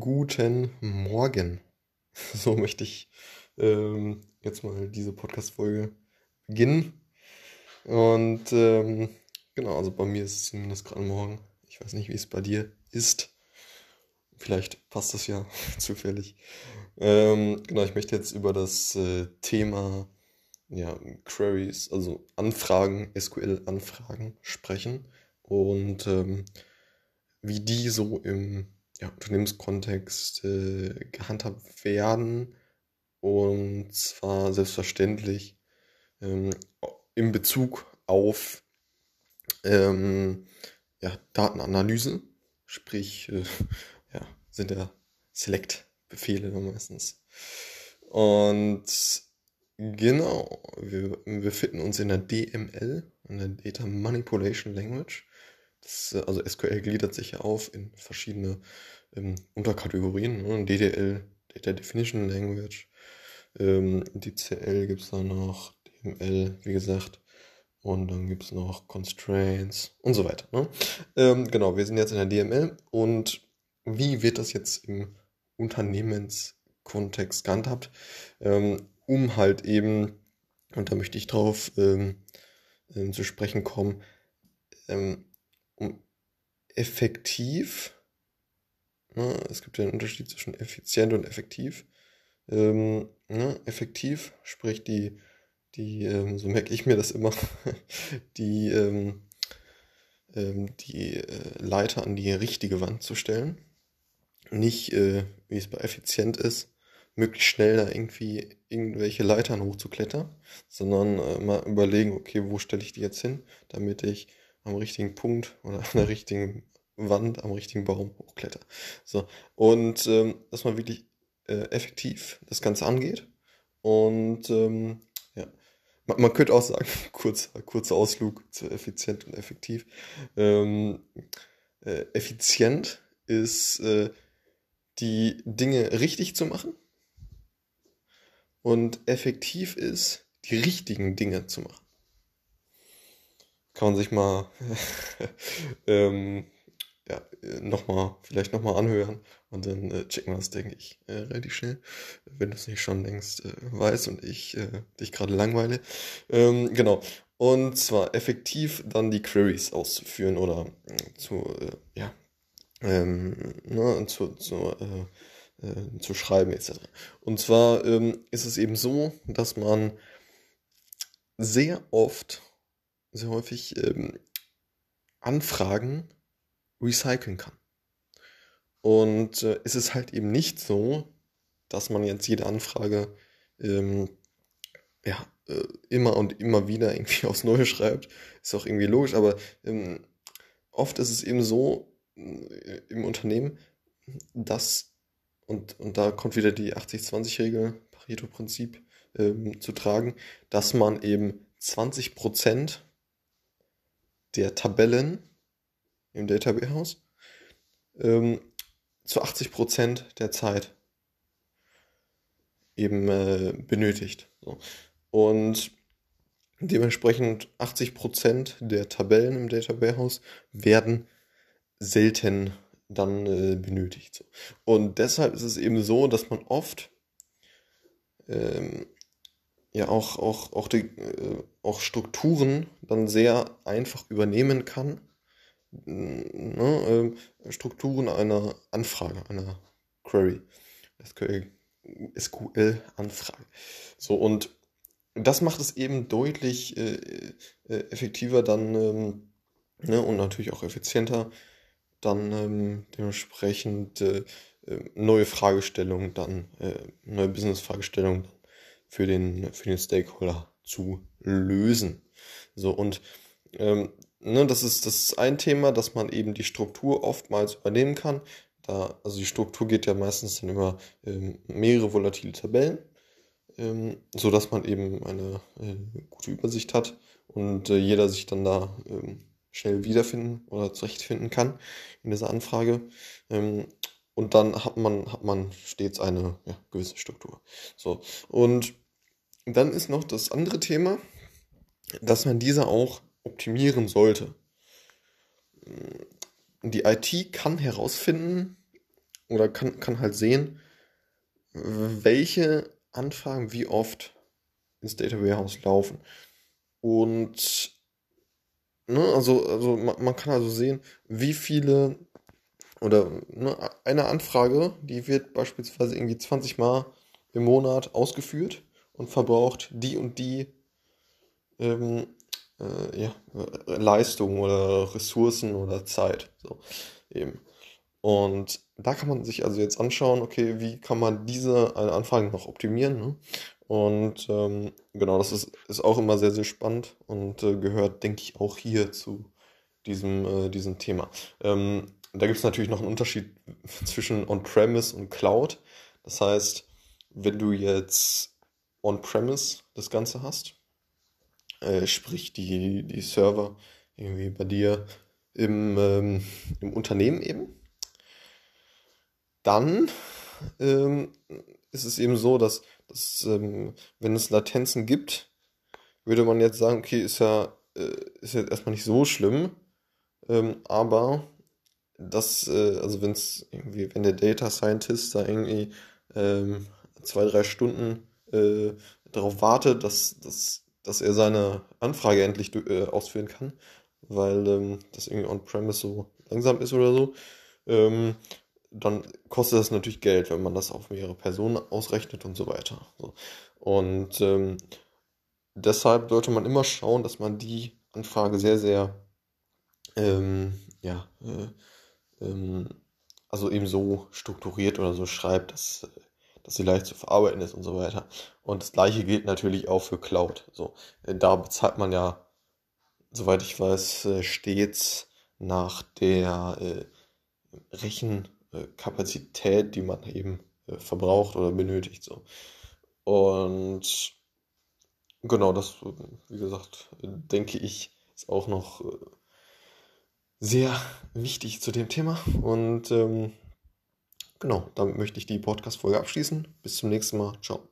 Guten Morgen. So möchte ich ähm, jetzt mal diese Podcast-Folge beginnen. Und ähm, genau, also bei mir ist es zumindest gerade morgen. Ich weiß nicht, wie es bei dir ist. Vielleicht passt das ja zufällig. Ähm, genau, ich möchte jetzt über das äh, Thema ja, Queries, also Anfragen, SQL-Anfragen sprechen und ähm, wie die so im ja, Unternehmenskontext äh, gehandhabt werden. Und zwar selbstverständlich ähm, in Bezug auf ähm, ja, Datenanalyse, sprich, äh, ja, sind ja Select-Befehle meistens. Und genau, wir befinden uns in der DML, in der Data Manipulation Language. Das, also SQL gliedert sich ja auf in verschiedene ähm, Unterkategorien. Ne? DDL, Data Definition Language. Ähm, DCL gibt es da noch, DML, wie gesagt. Und dann gibt es noch Constraints und so weiter. Ne? Ähm, genau, wir sind jetzt in der DML. Und wie wird das jetzt im Unternehmenskontext gehandhabt? Ähm, um halt eben, und da möchte ich drauf ähm, ähm, zu sprechen kommen, ähm, effektiv, ne, es gibt ja einen Unterschied zwischen effizient und effektiv, ähm, ne, effektiv, sprich die, die, ähm, so merke ich mir das immer, die, ähm, ähm, die äh, Leiter an die richtige Wand zu stellen. Nicht, äh, wie es bei effizient ist, möglichst schnell da irgendwie irgendwelche Leitern hochzuklettern, sondern äh, mal überlegen, okay, wo stelle ich die jetzt hin, damit ich am richtigen Punkt oder an der richtigen Wand, am richtigen Baum hochkletter. So, und ähm, dass man wirklich äh, effektiv das Ganze angeht. Und ähm, ja, man, man, könnte auch sagen, kurzer, kurzer Ausflug zu effizient und effektiv. Ähm, äh, effizient ist äh, die Dinge richtig zu machen. Und effektiv ist, die richtigen Dinge zu machen kann man sich mal ähm, ja, nochmal, vielleicht nochmal anhören und dann äh, checken wir das, denke ich, äh, relativ schnell, wenn du es nicht schon längst äh, weißt und ich äh, dich gerade langweile. Ähm, genau. Und zwar effektiv dann die Queries auszuführen oder äh, zu, äh, ja, ähm, ne, zu, zu, äh, zu schreiben etc. Und zwar ähm, ist es eben so, dass man sehr oft sehr häufig ähm, Anfragen recyceln kann. Und äh, es ist halt eben nicht so, dass man jetzt jede Anfrage ähm, ja, äh, immer und immer wieder irgendwie aufs Neue schreibt. Ist auch irgendwie logisch, aber ähm, oft ist es eben so äh, im Unternehmen, dass, und, und da kommt wieder die 80-20-Regel, Pareto-Prinzip ähm, zu tragen, dass man eben 20 Prozent der Tabellen im Data ähm, zu 80% der Zeit eben äh, benötigt. So. Und dementsprechend 80% der Tabellen im Data werden selten dann äh, benötigt. So. Und deshalb ist es eben so, dass man oft ähm, ja auch, auch, auch, die, äh, auch Strukturen dann sehr einfach übernehmen kann. Ne, äh, Strukturen einer Anfrage, einer Query. SQL-Anfrage. So, und das macht es eben deutlich äh, äh, effektiver dann ähm, ne, und natürlich auch effizienter, dann ähm, dementsprechend äh, äh neue Fragestellungen, dann neue Business-Fragestellungen für den, für den Stakeholder zu lösen. So, und ähm, ne, das, ist, das ist ein Thema, dass man eben die Struktur oftmals übernehmen kann. Da, also die Struktur geht ja meistens dann über ähm, mehrere volatile Tabellen, ähm, so dass man eben eine äh, gute Übersicht hat und äh, jeder sich dann da ähm, schnell wiederfinden oder zurechtfinden kann in dieser Anfrage. Und dann hat man, hat man stets eine ja, gewisse Struktur. So. Und dann ist noch das andere Thema, dass man diese auch optimieren sollte. Die IT kann herausfinden, oder kann, kann halt sehen, welche Anfragen wie oft ins Data Warehouse laufen. Und ne, also, also man, man kann also sehen, wie viele oder ne, eine Anfrage, die wird beispielsweise irgendwie 20 Mal im Monat ausgeführt und verbraucht die und die ähm, äh, ja, Leistung oder Ressourcen oder Zeit. So, eben. Und da kann man sich also jetzt anschauen, okay, wie kann man diese Anfragen noch optimieren. Ne? Und ähm, genau, das ist, ist auch immer sehr, sehr spannend und äh, gehört, denke ich, auch hier zu diesem, äh, diesem Thema. Ähm, da gibt es natürlich noch einen Unterschied zwischen On-Premise und Cloud. Das heißt, wenn du jetzt On-Premise das Ganze hast, äh, sprich die, die Server irgendwie bei dir im, ähm, im Unternehmen eben, dann ähm, ist es eben so, dass, dass ähm, wenn es Latenzen gibt, würde man jetzt sagen, okay, ist ja, äh, ist jetzt erstmal nicht so schlimm, ähm, aber das, äh, also wenn es irgendwie, wenn der Data Scientist da irgendwie ähm, zwei, drei Stunden äh, darauf wartet, dass, dass, dass er seine Anfrage endlich äh, ausführen kann, weil ähm, das irgendwie on-premise so langsam ist oder so, ähm, dann kostet das natürlich Geld, wenn man das auf mehrere Personen ausrechnet und so weiter. So. Und ähm, deshalb sollte man immer schauen, dass man die Anfrage sehr, sehr, ähm, ja, äh, ähm, also eben so strukturiert oder so schreibt, dass, dass sie leicht zu verarbeiten ist und so weiter. Und das gleiche gilt natürlich auch für Cloud. So, äh, da bezahlt man ja, soweit ich weiß, äh, stets nach der äh, Rechen äh, Kapazität, die man eben äh, verbraucht oder benötigt. So. Und genau, das, wie gesagt, denke ich, ist auch noch äh, sehr wichtig zu dem Thema. Und ähm, genau, damit möchte ich die Podcast-Folge abschließen. Bis zum nächsten Mal. Ciao.